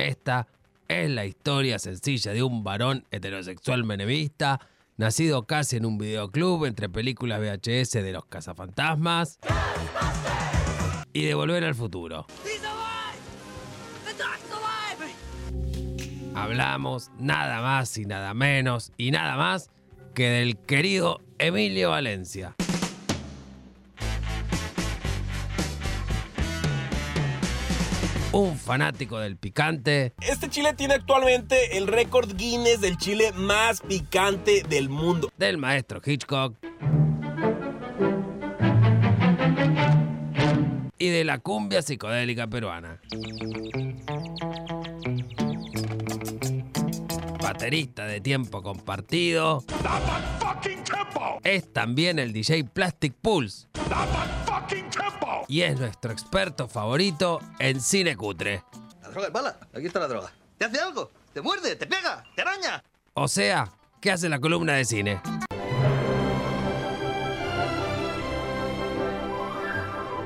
Esta es la historia sencilla de un varón heterosexual menemista, nacido casi en un videoclub entre películas VHS de los cazafantasmas y de Volver al Futuro. Hablamos nada más y nada menos y nada más que del querido Emilio Valencia. Un fanático del picante. Este chile tiene actualmente el récord Guinness del chile más picante del mundo. Del maestro Hitchcock. Y de la cumbia psicodélica peruana. Baterista de tiempo compartido. Es también el DJ Plastic Pulse y es nuestro experto favorito en cine cutre. La droga es bala, aquí está la droga. ¿Te hace algo? ¿Te muerde? ¿Te pega? ¿Te araña? O sea, ¿qué hace la columna de cine?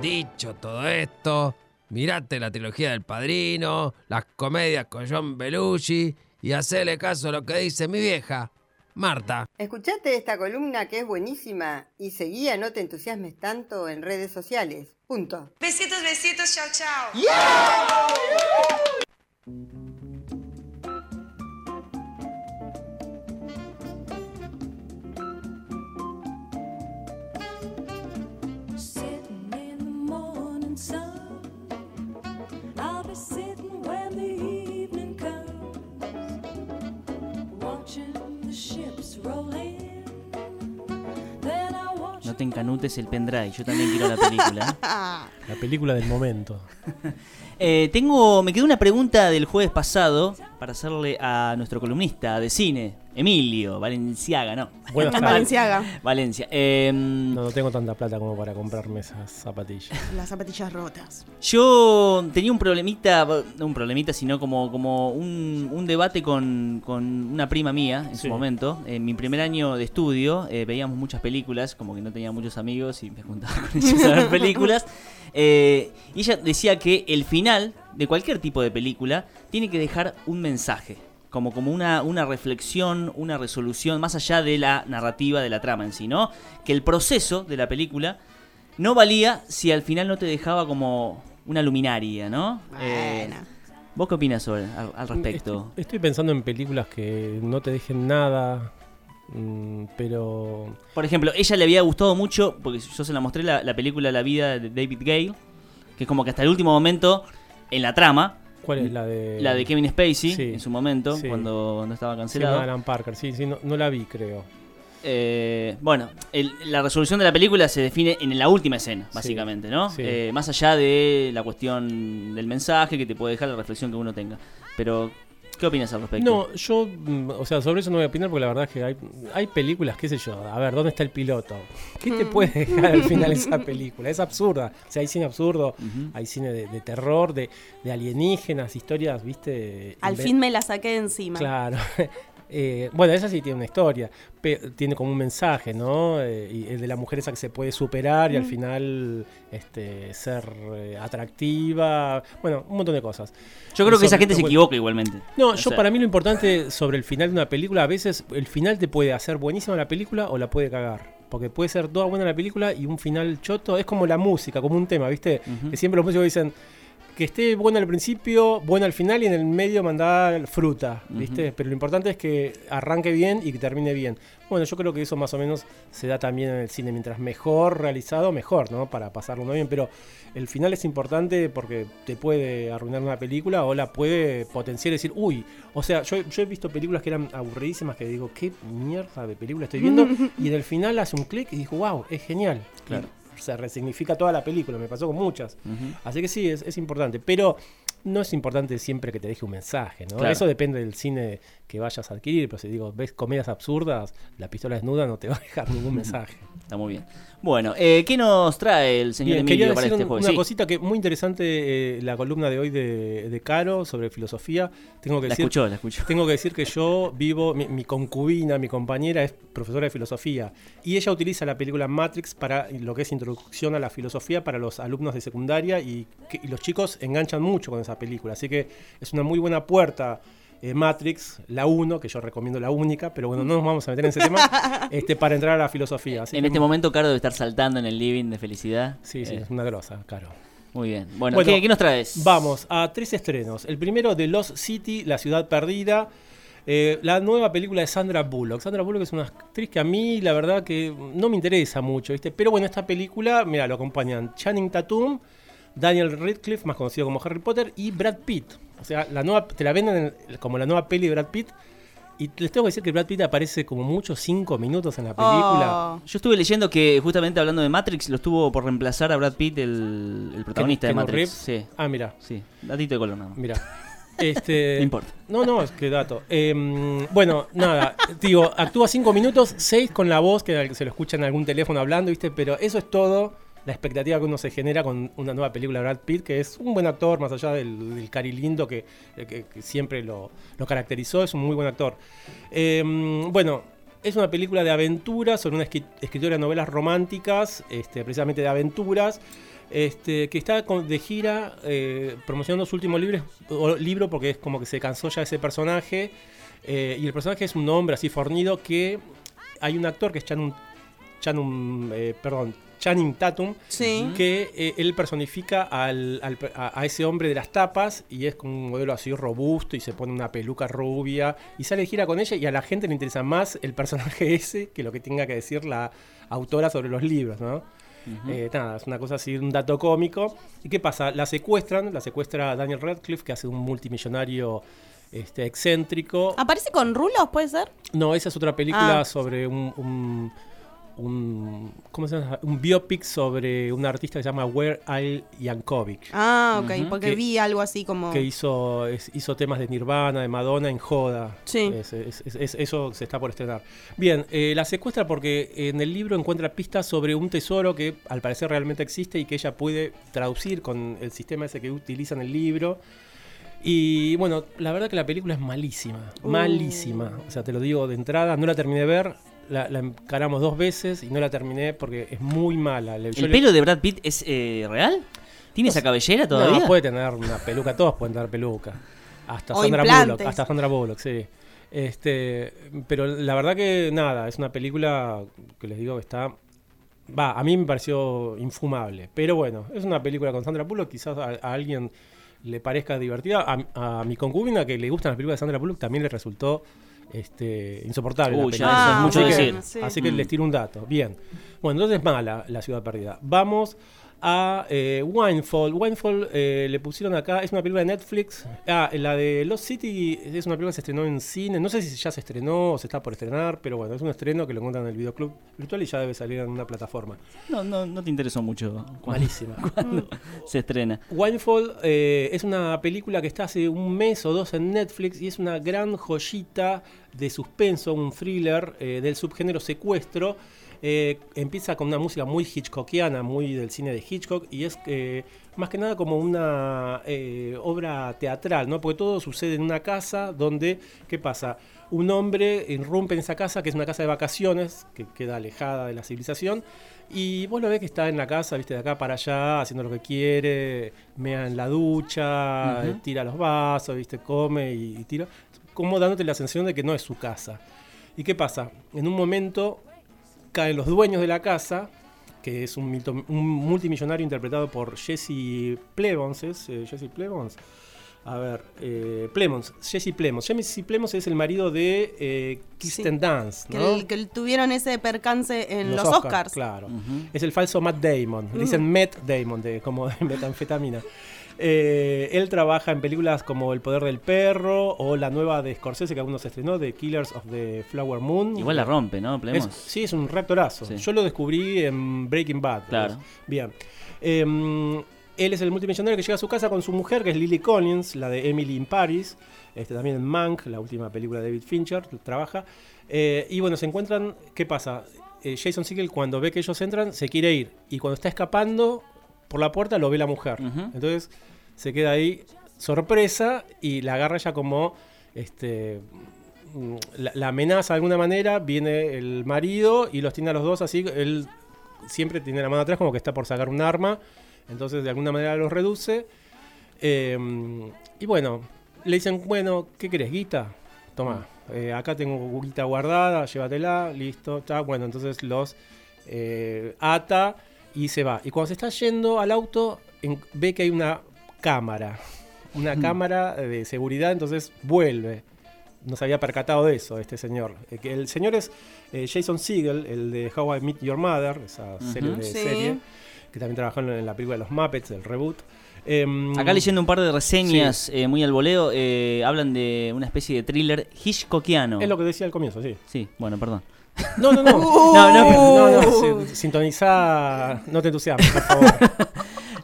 Dicho todo esto, mirate la trilogía del Padrino, las comedias con John Belushi y hacele caso a lo que dice mi vieja, Marta. Escuchate esta columna que es buenísima y seguía No te entusiasmes tanto en redes sociales. Punto. Besitos, besitos, chao, chao. No te encanutes el pendrive. Yo también quiero la película. la película del momento. Eh, tengo, me quedó una pregunta del jueves pasado para hacerle a nuestro columnista de cine, Emilio Valenciaga, ¿no? Bueno, Valenciaga. Valencia. Em, no, tengo tanta plata como para comprarme esas zapatillas. Las zapatillas rotas. Yo tenía un problemita, no un problemita, sino como, como un, debate con, una prima mía en su momento. En mi primer año de estudio eh, veíamos muchas películas, como que no tenía muchos amigos y me juntaba con ellos a ver películas. Eh, y ella decía que el final de cualquier tipo de película tiene que dejar un mensaje como, como una, una reflexión, una resolución, más allá de la narrativa de la trama en sí, ¿no? Que el proceso de la película no valía si al final no te dejaba como una luminaria, ¿no? Eh, ¿Vos qué opinas sobre, al, respecto? Estoy, pensando en películas que no te dejen nada, mm, pero... Por ejemplo, ella le había gustado mucho, porque yo se la mostré la, la película La vida de David Gale, que es como que hasta el último momento, en la trama, ¿Cuál es la de...? La de Kevin Spacey, en su momento, cuando, estaba cancelado. Sí, Alan Parker, sí, sí, no, la vi, creo. Eh, bueno, la resolución de la película se define en la última escena, básicamente, ¿no? Eh, más allá de la cuestión del mensaje que te puede dejar la reflexión que uno tenga. Pero ¿Qué opinas al respecto? No, yo, mm, o sea, sobre eso no voy a opinar porque la verdad es que hay, hay películas, qué sé yo, a ver, ¿dónde está el piloto? ¿Qué te puede dejar al final esa película? Es absurda. O sea, hay cine absurdo, hay cine de, terror, de, de, alienígenas, historias, ¿viste? Al fin me la saqué de encima. Claro. Eh, bueno, esa sí tiene una historia, tiene como un mensaje, ¿no? Eh, y el de la mujer esa que se puede superar y al final este, ser eh, atractiva, bueno, un montón de cosas. Yo creo que esa gente se equivoca igualmente. No, yo para mí lo importante sobre el final de una película, a veces el final te puede hacer buenísima la película o la puede cagar. Porque puede ser toda buena la película y un final choto. Es como la música, como un tema, ¿viste? Que siempre los músicos dicen, que esté bueno al principio, bueno al final y en el medio mandar fruta, ¿viste? Pero lo importante es que arranque bien y que termine bien. Bueno, yo creo que eso más o menos se da también en el cine. Mientras mejor realizado, mejor, ¿no? Para pasarlo muy bien. Pero el final es importante porque te puede arruinar una película o la puede potenciar y decir, uy, o sea, yo, he visto películas que eran aburridísimas que digo, qué mierda de película estoy viendo. y en el final hace un clic y dijo, wow, es genial. Claro se resignifica toda la película, me pasó con muchas. Así que sí, es, importante. Pero no es importante siempre que te deje un mensaje, ¿no? Eso depende del cine que vayas a adquirir, pero si digo, ves comedias absurdas, la pistola desnuda no te va a dejar ningún mensaje. Está muy bien. Bueno, eh, ¿qué nos trae el señor Emilio para este jueves? Una cosita que muy interesante, eh, la columna de hoy de, Caro sobre filosofía. Tengo que la decir, escuchó, la escuchó. Tengo que decir que yo vivo, mi, concubina, mi compañera es profesora de filosofía y ella utiliza la película Matrix para lo que es introducción a la filosofía para los alumnos de secundaria y, y los chicos enganchan mucho con esa película. Así que es una muy buena puerta. eh, Matrix, la 1, que yo recomiendo la única, pero bueno, no nos vamos a meter en ese tema, este, para entrar a la filosofía. Así En que- este momento, Caro debe estar saltando en el living de felicidad. Sí, sí, Eh, es una grosa, caro. Muy bien. Bueno, Bueno, ¿qué, qué nos traes? Vamos a tres estrenos. El primero de Lost City, La Ciudad Perdida. Eh, la nueva película de Sandra Bullock. Sandra Bullock es una actriz que a mí, la verdad, que no me interesa mucho, ¿viste? Pero bueno, esta película, mira, lo acompañan Channing Tatum, Daniel Radcliffe, más conocido como Harry Potter, y Brad Pitt. O sea, la nueva, te la venden en- como la nueva peli de Brad Pitt. Y les tengo que decir que Brad Pitt aparece como mucho cinco minutos en la película. Oh. Yo estuve leyendo que justamente hablando de Matrix, lo estuvo por reemplazar a Brad Pitt, el, el protagonista de Matrix. Sí, Ah, mira, sí. Datito de color nada más. mira. Este, No importa. No, no, es que dato. Em, bueno, nada, digo, actúa cinco minutos, seis con la voz, que se lo escucha en algún teléfono hablando, ¿viste? Pero eso es todo la expectativa que uno se genera con una nueva película de Brad Pitt, que es un buen actor, más allá del, cari lindo que, que siempre lo, caracterizó, es un muy buen actor. Em, bueno, es una película de aventuras sobre una escri- escritora de novelas románticas, este, precisamente de aventuras, este, que está de gira eh, promocionando su último libro, libro porque es como que se cansó ya ese personaje. eh, y el personaje es un hombre así fornido que hay un actor que es Channing, Channing, eh, perdón, Channing Tatum, Sí. que eh, él personifica al, a, a ese hombre de las tapas y es como un modelo así robusto y se pone una peluca rubia y sale de gira con ella y a la gente le interesa más el personaje ese que lo que tenga que decir la autora sobre los libros, ¿no? Eh, nada, es una cosa así, un dato cómico. ¿Y qué pasa? La secuestran, la secuestra Daniel Radcliffe, que hace un multimillonario este, excéntrico. ¿Aparece con rulos, puede ser? No, esa es otra película Ah. sobre un, un, un- ¿cómo se llama? Un biopic sobre un artista que se llama Where Al Yankovic. Ah, ok, porque Que- vi algo así como... Que hizo, es- hizo temas de Nirvana, de Madonna en Joda. Sí. Es- es- es- es- eso se está por estrenar. Bien, eh, la secuestra porque en el libro encuentra pistas sobre un tesoro que al parecer realmente existe y que ella puede traducir con el sistema ese que utiliza en el libro. Y bueno, la verdad que la película es malísima, Uh. malísima. O sea, te lo digo de entrada, no la terminé de ver, la, la encaramos dos veces y no la terminé porque es muy mala. Le- ¿El le- pelo de Brad Pitt es eh, real? ¿Tiene esa cabellera todavía? No, puede tener una peluca, todos pueden tener peluca. Hasta O Sandra implantes. Bullock, hasta Sandra Bullock, sí. Este, pero la verdad que nada, es una película que les digo que está va, a mí me pareció infumable, pero bueno, es una película con Sandra Bullock, quizás a, a alguien le parezca divertida, a, a mi concubina que le gustan las películas de Sandra Bullock también le resultó este, insoportable. la Uy, ya eso es mucho así que, decir. Sí. Así que Mm. les tiro un dato. Bien. Bueno, entonces mala la ciudad perdida. Vamos a eh, Winefall. Winefall eh, le pusieron acá, es una película de Netflix. Ah, la de Lost City es una película que se estrenó en cine. No sé si ya se estrenó o se está por estrenar, pero bueno, es un estreno que lo encuentran en el videoclub virtual y ya debe salir en una plataforma. No, no, no te interesó mucho cuando, Malísima. cuando se estrena. Winefall eh, es una película que está hace un mes o dos en Netflix y es una gran joyita de suspenso, un thriller del subgénero secuestro. Eh, empieza con una música muy hitchcockiana, muy del cine de Hitchcock, y es eh, más que nada como una eh, obra teatral, ¿no? Porque todo sucede en una casa donde, ¿qué pasa? Un hombre irrumpe en esa casa, que es una casa de vacaciones, que queda alejada de la civilización, y vos lo ves que está en la casa, viste, de acá para allá, haciendo lo que quiere, mea en la ducha, eh, tira los vasos, viste, come y, y tira, como dándote la sensación de que no es su casa. ¿Y qué pasa? En un momento caen los dueños de la casa, que es un, multimillonario interpretado por Jesse Plemons, ¿es? Eh, Jesse Plemons. A ver, eh, Plemons, Jesse Plemons. Jesse Plemons es el marido de eh, Que, ¿no? el- que tuvieron ese percance en los, Oscars, Oscars. Claro. Es el falso Matt Damon. Le dicen Matt Damon, de, como de metanfetamina. Eh, él trabaja en películas como El poder del perro o la nueva de Scorsese que aún no se estrenó, The Killers of the Flower Moon. Igual la rompe, ¿no? Es- sí, es un reactorazo. Sí. Yo lo descubrí en Breaking Bad. Claro. Bien. Em, él es el multimillonario que llega a su casa con su mujer, que es Lily Collins, la de Emily in Paris. Este, también en Mank, la última película de David Fincher, trabaja. Eh, y bueno, se encuentran. ¿Qué pasa? Eh, Jason Segel, cuando ve que ellos entran, se quiere ir. Y cuando está escapando por la puerta, lo ve la mujer. Entonces se queda ahí, sorpresa, y la agarra ya como. Este, la, la amenaza de alguna manera, viene el marido y los tiene a los dos así, él siempre tiene la mano atrás como que está por sacar un arma, entonces de alguna manera los reduce. Eh, y bueno, le dicen, bueno, ¿qué querés, guita? Toma, eh, acá tengo guita guardada, llévatela, listo, está. Bueno, entonces los eh, ata y se va. Y cuando se está yendo al auto, en- ve que hay una cámara, una cámara de seguridad, entonces vuelve. No se había percatado de eso este señor. Eh, el señor es eh, Jason Segel, el de How I Met Your Mother, esa serie, de Sí. serie, que también trabajó en en la película de los Muppets, el reboot. Em, Acá leyendo un par de reseñas eh, muy al voleo, eh, hablan de una especie de thriller Hitchcockiano. Es lo que decía al comienzo, sí. Sí, bueno, perdón. No, no, no. No, no, no, no, si- Sintoniza. No te entusiasmes, por favor.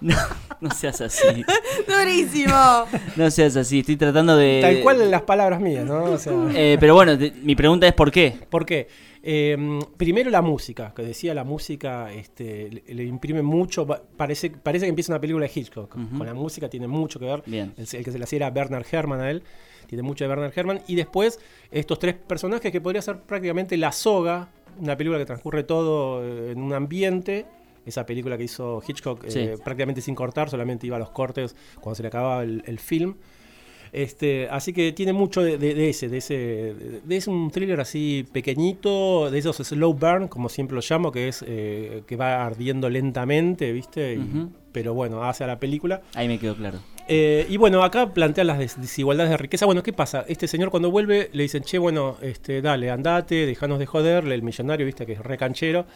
No, no seas así. Durísimo. No seas así. Estoy tratando de. Tal cual en las palabras mías, ¿no? O sea, Eh, pero bueno, te- mi pregunta es ¿por qué? ¿Por qué? Eh, primero la música, que decía la música este, le, le imprime mucho, parece, parece que empieza una película de Hitchcock, con la música tiene mucho que ver, Bien. el, el que se le hacía era Bernard Herrmann a él, tiene mucho de Bernard Herrmann, y después estos tres personajes que podría ser prácticamente la soga, una película que transcurre todo eh, en un ambiente, esa película que hizo Hitchcock eh, prácticamente sin cortar, solamente iba a los cortes cuando se le acababa el, el film. Este, así que tiene mucho de, de- de ese, de ese, de, de- es un thriller así pequeñito, de esos slow burn, como siempre lo llamo, que es eh, que va ardiendo lentamente, ¿viste? Y-. Pero bueno, hace a la película. Ahí me quedó claro. Eh, y bueno, acá plantea las des- desigualdades de riqueza. Bueno, ¿qué pasa? Este señor cuando vuelve le dicen, che, bueno, este, dale, andate, dejanos de joder, el millonario, viste, que es re canchero.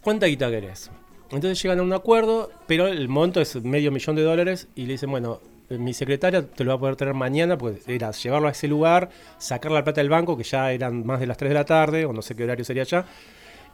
¿Cuánta guita querés? Entonces llegan a un acuerdo, pero el monto es medio millón de dólares y le dicen, bueno, eh, mi secretaria te lo va a poder traer mañana, pues era llevarlo a ese lugar, sacar la plata del banco, que ya eran más de las 3 de la tarde, o no sé qué horario sería ya.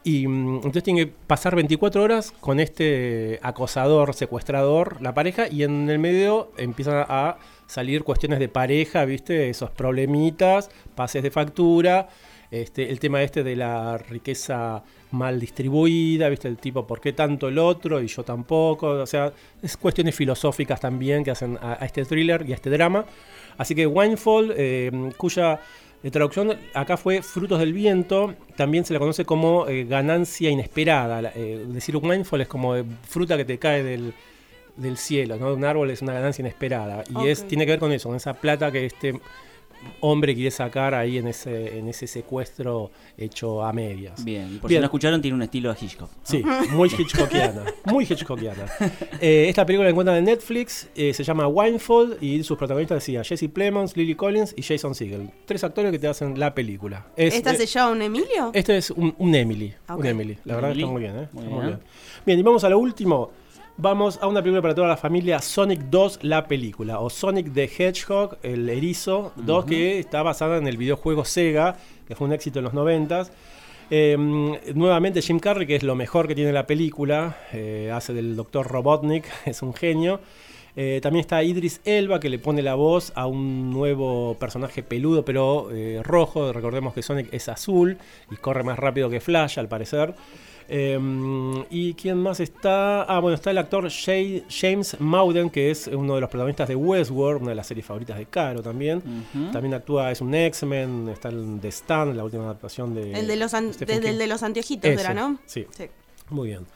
Y mm, entonces tiene que pasar 24 horas con este acosador, secuestrador, la pareja, y en el medio empiezan a salir cuestiones de pareja, ¿viste? Esos problemitas, pases de factura, este, el tema este de la riqueza mal distribuida, ¿viste? El tipo, ¿por qué tanto el otro y yo tampoco? O sea, es cuestiones filosóficas también que hacen a, este thriller y a este drama. Así que Winefall, eh, cuya eh, traducción acá fue Frutos del Viento, también se la conoce como eh, ganancia inesperada. La- eh, decir Winefall es como eh, fruta que te cae del, del cielo, ¿no? Un árbol es una ganancia inesperada. Y es, tiene que ver con eso, con esa plata que este hombre quiere sacar ahí en ese, en ese secuestro hecho a medias. Bien, por Bien. si no escucharon, tiene un estilo a Hitchcock. ¿no? Sí, muy Hitchcockiana. Muy Hitchcockiana. Eh, esta película la encuentran en Netflix, eh, se llama Winefall y sus protagonistas decían Jesse Plemons, Lily Collins y Jason Segel. Tres actores que te hacen la película. Es, ¿Esta eh, se llama un Emilio? este es un, un Emily. Un Emily. La verdad que Emily. está muy bien, ¿eh? Muy Está muy bien. bien. Bien, y vamos a lo último. Vamos a una película para toda la familia, Sonic 2, la película, o Sonic the Hedgehog, el erizo 2, que está basada en el videojuego Sega, que fue un éxito en los 90 nuevamente Jim Carrey, que es lo mejor que tiene la película, eh, hace del Dr. Robotnik, es un genio. Eh, también está Idris Elba, que le pone la voz a un nuevo personaje peludo, pero eh, rojo. Recordemos que Sonic es azul y corre más rápido que Flash, al parecer. Eh, ¿Y quién más está? Ah, bueno, está el actor Jay- James Mauden, que es uno de los protagonistas de Westworld, una de las series favoritas de Caro también. También actúa, es un X-Men, está en The Stand, la última adaptación de. el de los, an- Stephen desde el King. de los anteojitos, Ese, era, ¿no? Sí, Sí. muy bien.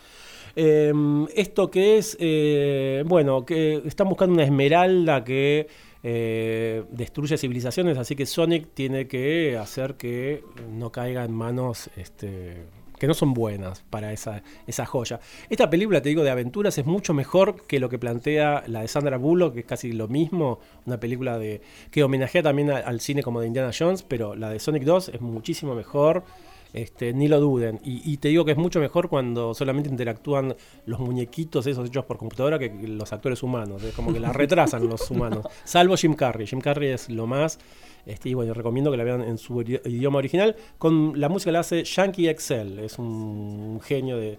Eh, esto que es, eh, bueno, que están buscando una esmeralda que eh, destruye civilizaciones, así que Sonic tiene que hacer que no caiga en manos este, que no son buenas para esa, esa joya. Esta película, te digo, de aventuras es mucho mejor que lo que plantea la de Sandra Bullock, que es casi lo mismo, una película de que homenajea también a- al cine como de Indiana Jones, pero la de Sonic 2 es muchísimo mejor. Este, ni lo duden. Y, y te digo que es mucho mejor cuando solamente interactúan los muñequitos esos hechos por computadora que los actores humanos. Es como que la retrasan los humanos. Salvo Jim Carrey. Jim Carrey es lo más. Este, y bueno, recomiendo que la vean en su idi- idioma original. Con la música la hace Yankee Excel. Es un genio de,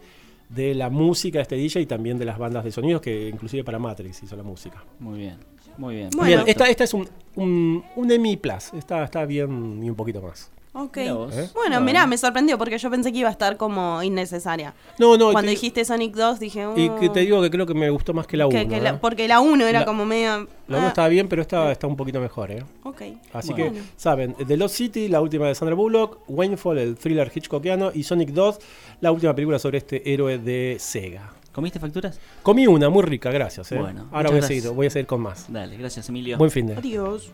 de la música, este DJ, y también de las bandas de sonidos, que inclusive para Matrix hizo la música. Muy bien, muy bien. Bueno. Bien, esta, esta es un, un, un Emmy Plus. Está, está bien y un poquito más. Ok. Mirá vos. ¿Eh? Bueno, mirá, me sorprendió porque yo pensé que iba a estar como innecesaria. No, no, Cuando te- dijiste Sonic 2 dije... Y que "Oh". te digo que creo que me gustó más que la 1. Que- que la- porque la 1 era La- como medio... La 1 ah, estaba bien, pero esta está un poquito mejor, ¿eh? Ok. Así Bueno. que, saben, The Lost City, la última de Sandra Bullock, Winefall, el thriller Hitchcockiano, y Sonic 2, la última película sobre este héroe de Sega. ¿Comiste facturas? Comí una muy rica, gracias. ¿eh? Bueno, Ahora muchas voy a, gracias. seguir, voy a seguir con más. Dale, gracias Emilio. Buen fin de. Adiós.